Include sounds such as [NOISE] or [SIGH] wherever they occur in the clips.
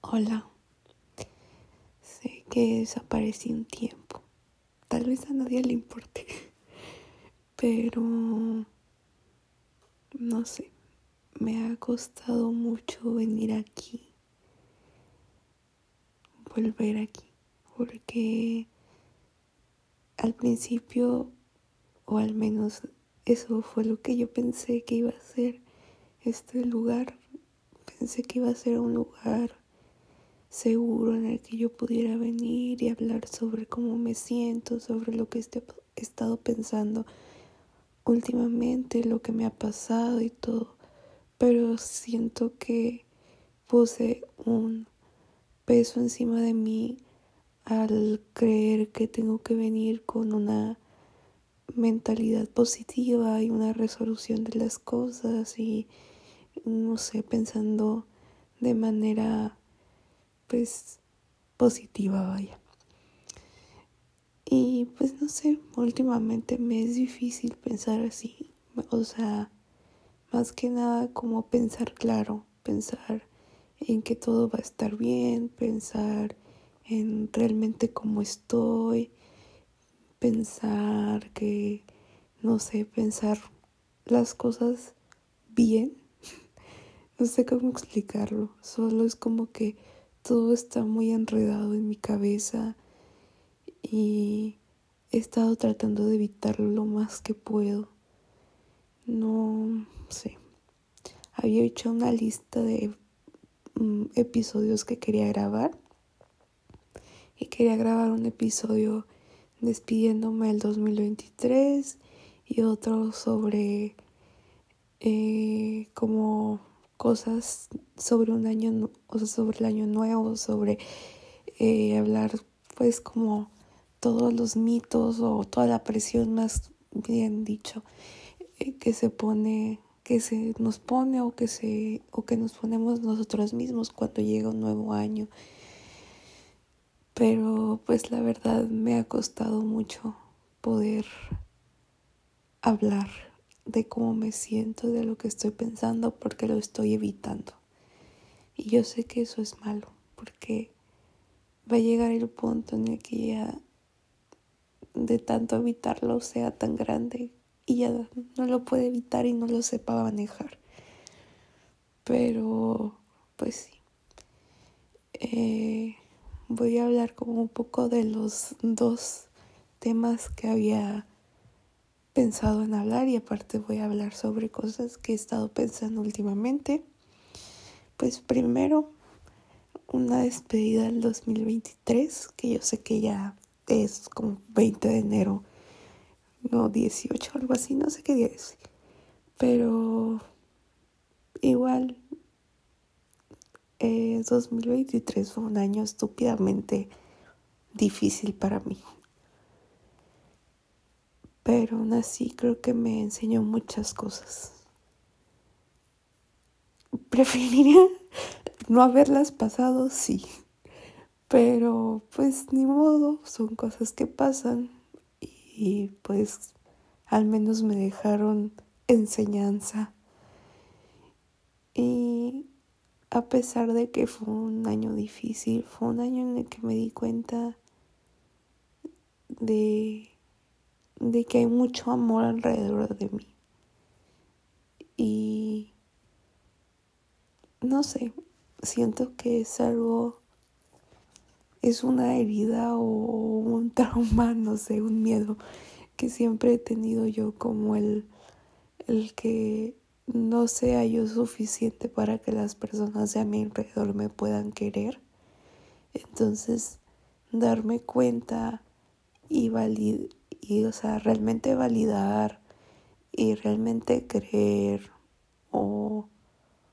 Hola. Sé que desaparecí un tiempo. Tal vez a nadie le importe, [LAUGHS] pero no sé. Me ha costado mucho venir aquí, volver aquí, porque al principio, o al menos eso fue lo que yo pensé que iba a ser este lugar Pensé que iba a ser un lugar seguro en el que yo pudiera venir y hablar sobre cómo me siento, sobre lo que he estado pensando últimamente, lo que me ha pasado y todo. Pero siento que puse un peso encima de mí al creer que tengo que venir con una mentalidad positiva y una resolución de las cosas y no sé, pensando de manera pues positiva, vaya. Y pues no sé, últimamente me es difícil pensar así, o sea, más que nada como pensar claro, pensar en que todo va a estar bien, pensar en realmente cómo estoy, pensar que, no sé, pensar las cosas bien no sé cómo explicarlo, solo es como que todo está muy enredado en mi cabeza y he estado tratando de evitarlo lo más que puedo. No sé. Había hecho una lista de mm, episodios que quería grabar y quería grabar un episodio despidiéndome del 2023 y otro sobre eh, como cosas sobre un año, o sea, sobre el año nuevo, sobre eh, hablar pues como todos los mitos o toda la presión más bien dicho eh, que se pone que se nos pone o que se o que nos ponemos nosotros mismos cuando llega un nuevo año. Pero pues la verdad me ha costado mucho poder hablar de cómo me siento, de lo que estoy pensando, porque lo estoy evitando. Y yo sé que eso es malo, porque va a llegar el punto en el que ya de tanto evitarlo sea tan grande y ya no lo puede evitar y no lo sepa manejar. Pero, pues sí. Eh, voy a hablar como un poco de los dos temas que había pensado en hablar y aparte voy a hablar sobre cosas que he estado pensando últimamente. Pues primero, una despedida del 2023, que yo sé que ya es como 20 de enero, no 18, algo así, no sé qué día es. Pero igual, eh, 2023 fue un año estúpidamente difícil para mí pero aún así creo que me enseñó muchas cosas. [LAUGHS] Preferiría no haberlas pasado, sí, pero pues ni modo, son cosas que pasan y pues al menos me dejaron enseñanza. Y a pesar de que fue un año difícil, fue un año en el que me di cuenta de de que hay mucho amor alrededor de mí. Y no sé, siento que es algo, es una herida o un [LAUGHS] trauma, no sé, un miedo que siempre he tenido yo como el, el que no sea yo suficiente para que las personas de a mi alrededor me puedan querer. Entonces, darme cuenta y validar y, o sea, realmente validar y realmente creer o,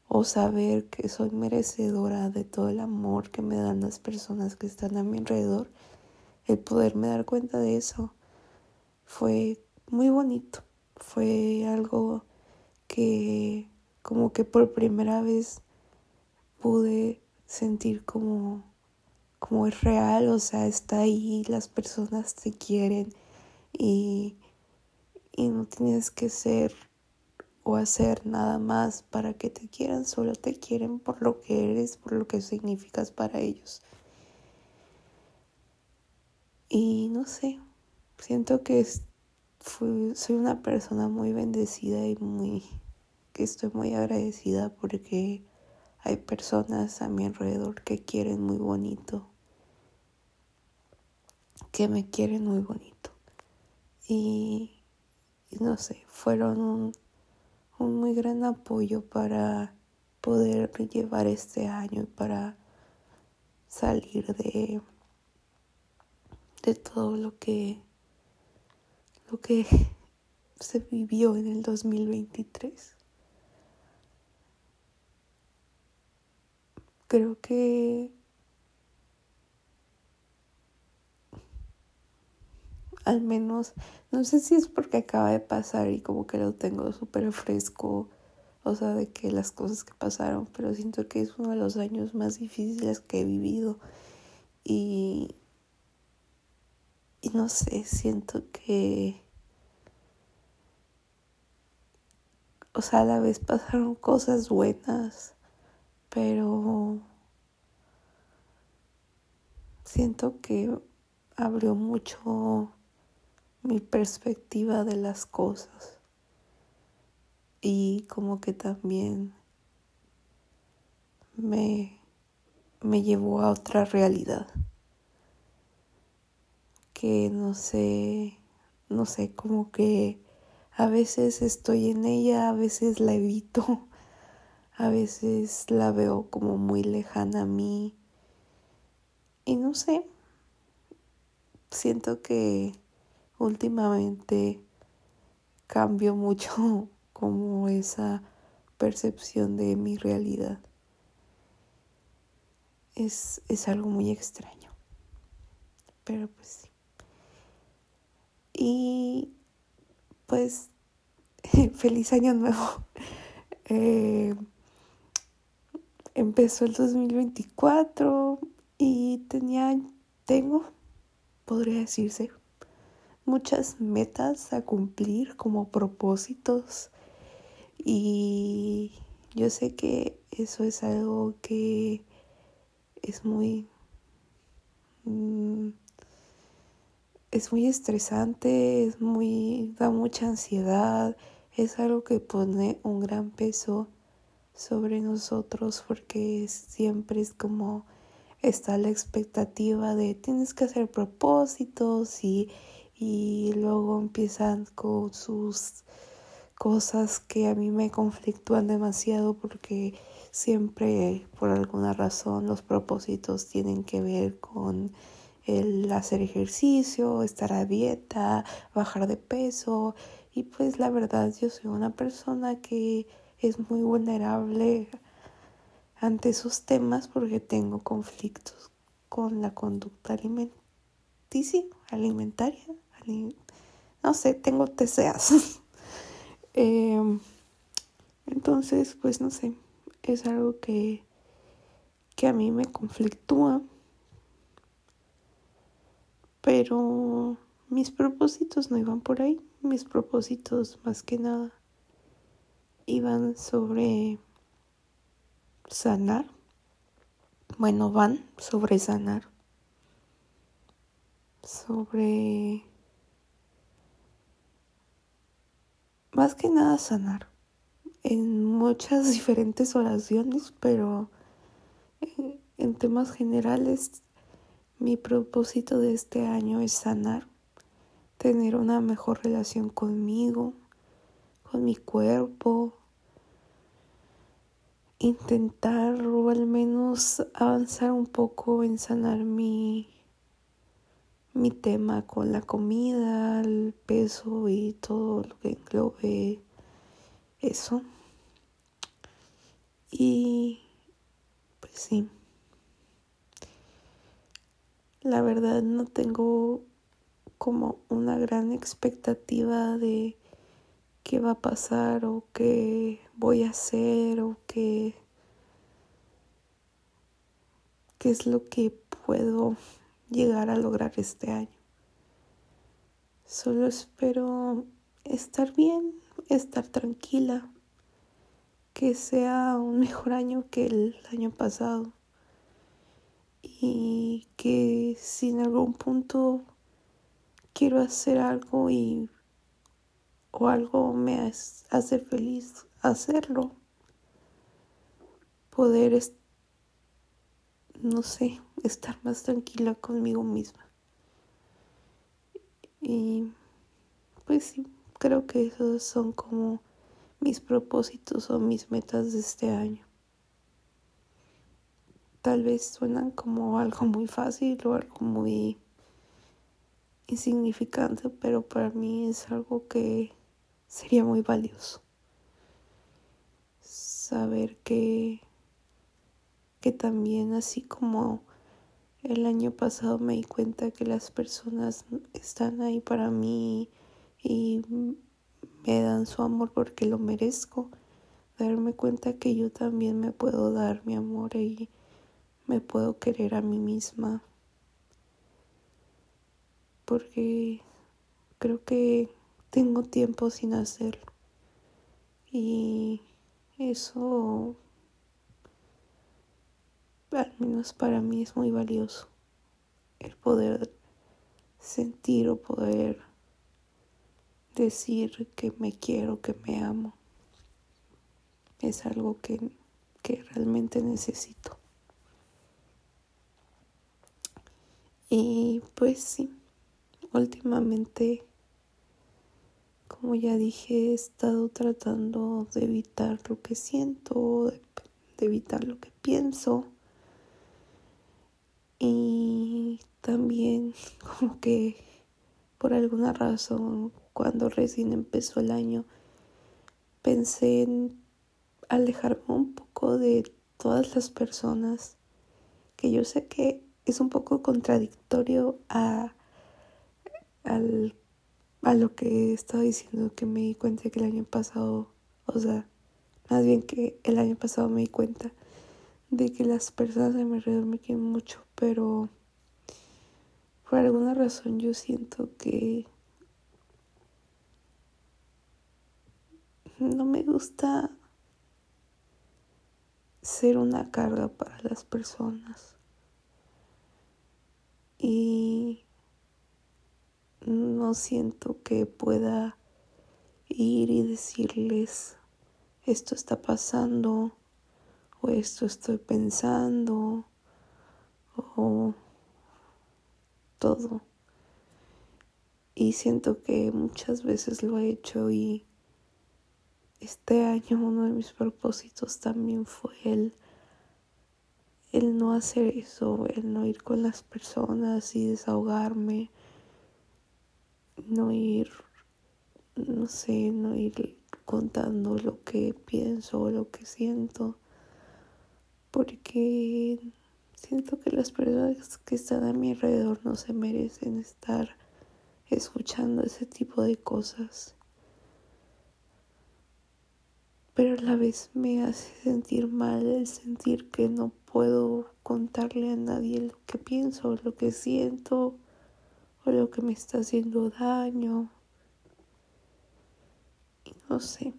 o saber que soy merecedora de todo el amor que me dan las personas que están a mi alrededor, el poderme dar cuenta de eso fue muy bonito, fue algo que como que por primera vez pude sentir como como es real, o sea, está ahí, las personas te quieren y, y no tienes que ser o hacer nada más para que te quieran, solo te quieren por lo que eres, por lo que significas para ellos. Y no sé, siento que soy una persona muy bendecida y muy que estoy muy agradecida porque hay personas a mi alrededor que quieren muy bonito, que me quieren muy bonito. Y, no sé, fueron un, muy gran apoyo para poder llevar este año y para salir de, de todo lo que lo que [LAUGHS] se vivió en el 2023. Creo que al menos, no sé si es porque acaba de pasar y como que lo tengo súper fresco, o sea, de que las cosas que pasaron, pero siento que es uno de los años más difíciles que he vivido. Y, y no sé, siento que, o sea, a la vez pasaron cosas buenas, pero siento que abrió mucho mi perspectiva de las cosas. Y como que también me, me llevó a otra realidad. Que no sé, no sé, como que a veces estoy en ella, a veces la evito, [LAUGHS] a veces la veo como muy lejana a mí. Y no sé, siento que últimamente cambio mucho [LAUGHS] como esa percepción de mi realidad. Es, es algo muy extraño. Pero pues sí. Y pues [LAUGHS] feliz año nuevo. [LAUGHS] Eh, empezó el 2024 y tenía, tengo, podría decirse, muchas metas a cumplir como propósitos. Y yo sé que eso es algo que es muy mm, es muy estresante, es muy da mucha ansiedad, es algo que pone un gran peso sobre nosotros porque siempre es como está la expectativa de tienes que hacer propósitos y y luego empiezan con sus cosas que a mí me conflictúan demasiado porque siempre por alguna razón los propósitos tienen que ver con el hacer ejercicio, estar a dieta, bajar de peso. Y pues la verdad yo soy una persona que es muy vulnerable ante esos temas porque tengo conflictos con la conducta alimenticia, alimentaria no sé, tengo TCAs. [LAUGHS] Em, entonces, pues no sé, es algo que, que a mí me conflictúa. Pero mis propósitos no iban por ahí. Mis propósitos más que nada iban sobre sanar. Bueno, van sobre sanar. Sobre más que nada sanar en muchas [LAUGHS] diferentes oraciones, pero en, temas generales mi propósito de este año es sanar, tener una mejor relación conmigo, con mi cuerpo, intentar o al menos avanzar un poco en sanar mi mi tema con la comida, el peso y todo lo que englobe eso. Y pues sí. La verdad no tengo como una gran expectativa de qué va a pasar o qué voy a hacer o qué qué es lo que puedo llegar a lograr este año. Solo espero estar bien, estar tranquila, que sea un mejor año que el año pasado y que si en algún punto quiero hacer algo y o algo me hace feliz hacerlo poder no sé estar más tranquila conmigo misma y pues sí creo que esos son como mis propósitos o mis metas de este año. Tal vez suenan como algo muy fácil o algo muy insignificante, pero para mí es algo que sería muy valioso. Saber que, que también así como el año pasado me di cuenta que las personas están ahí para mí y me dan su amor porque lo merezco. Darme cuenta que yo también me puedo dar mi amor y me puedo querer a mí misma. Porque creo que tengo tiempo sin hacerlo. Y eso, al menos para mí, es muy valioso. El poder sentir o poder decir que me quiero, que me amo. Es algo que, que realmente necesito. Y pues sí, últimamente, como ya dije, he estado tratando de evitar lo que siento, de, de evitar lo que pienso. Y también [LAUGHS] como que por alguna razón cuando recién empezó el año, pensé en alejarme un poco de todas las personas, que yo sé que es un poco contradictorio a, a lo que estaba diciendo, que me di cuenta que el año pasado, o sea, más bien que el año pasado me di cuenta de que las personas de mi alrededor me quieren mucho, pero por alguna razón yo siento que no me gusta ser una carga para las personas. Y no siento que pueda ir y decirles esto está pasando o esto estoy pensando o todo. Y siento que muchas veces lo he hecho y este año uno de mis propósitos también fue el, el no hacer eso, el no ir con las personas y desahogarme, no ir, no sé, no ir contando lo que pienso lo que siento, porque siento que las personas que están a mi alrededor no se merecen estar escuchando ese tipo de cosas pero a la vez me hace sentir mal el sentir que no puedo contarle a nadie lo que pienso, lo que siento o lo que me está haciendo daño. Y no sé,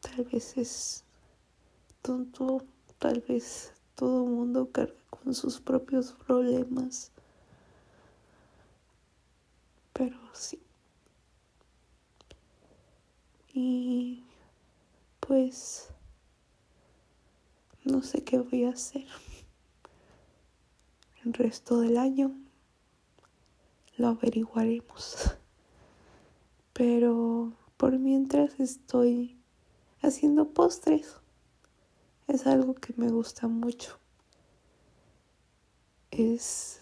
tal vez es tonto, tal vez todo mundo carga con sus propios problemas, pero sí. Y pues no sé qué voy a hacer el resto del año. Lo averiguaremos. Pero por mientras estoy haciendo postres. Es algo que me gusta mucho. Es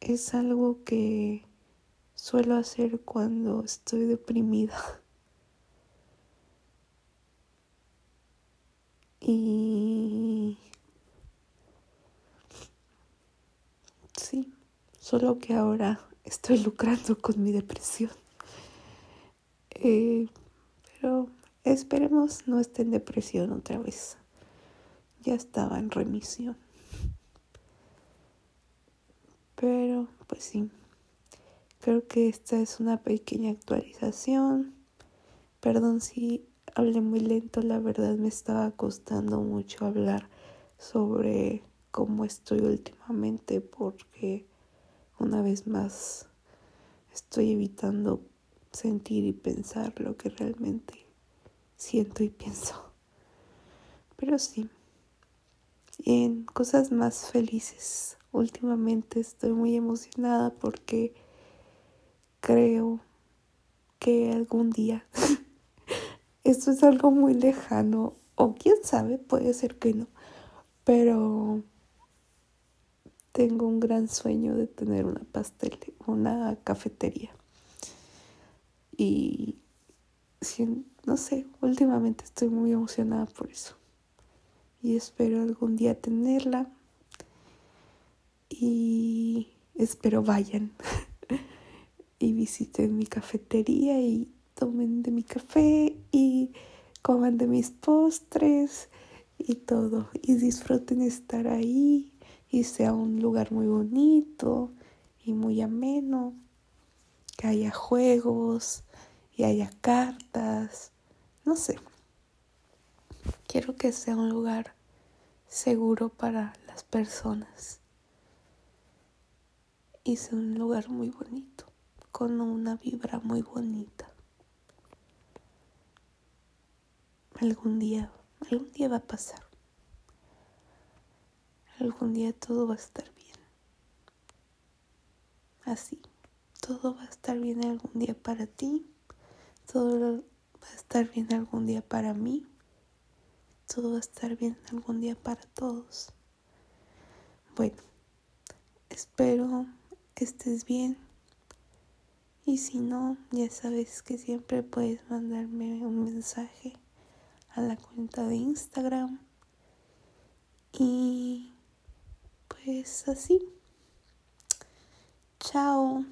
es algo que suelo hacer cuando estoy deprimida. [LAUGHS] Y sí, solo que ahora estoy lucrando con mi depresión. Eh, pero esperemos no esté en depresión otra vez. Ya estaba en remisión. Pero pues sí. Creo que esta es una pequeña actualización Perdón si hablé muy lento, la verdad me estaba costando mucho hablar sobre cómo estoy últimamente porque una vez más estoy evitando sentir y pensar lo que realmente siento y pienso. Pero sí, en cosas más felices. Últimamente estoy muy emocionada porque creo que algún día [LAUGHS] esto es algo muy lejano o quién sabe, puede ser que no, pero tengo un gran sueño de tener una pastel, una cafetería. Y no sé, últimamente estoy muy emocionada por eso. Y espero algún día tenerla. Y espero vayan [LAUGHS] y visiten mi cafetería y tomen de mi café y coman de mis postres y todo. Y disfruten estar ahí y sea un lugar muy bonito y muy ameno. Que haya juegos y haya cartas. No sé. Quiero que sea un lugar seguro para las personas. Y sea un lugar muy bonito, con una vibra muy bonita. Algún día, algún día va a pasar. Algún día todo va a estar bien. Así, todo va a estar bien algún día para ti. Todo va a estar bien algún día para mí. Todo va a estar bien algún día para todos. Bueno, espero estés bien. Y si no, ya sabes que siempre puedes mandarme un mensaje a la cuenta de Instagram. Y pues así. Chao.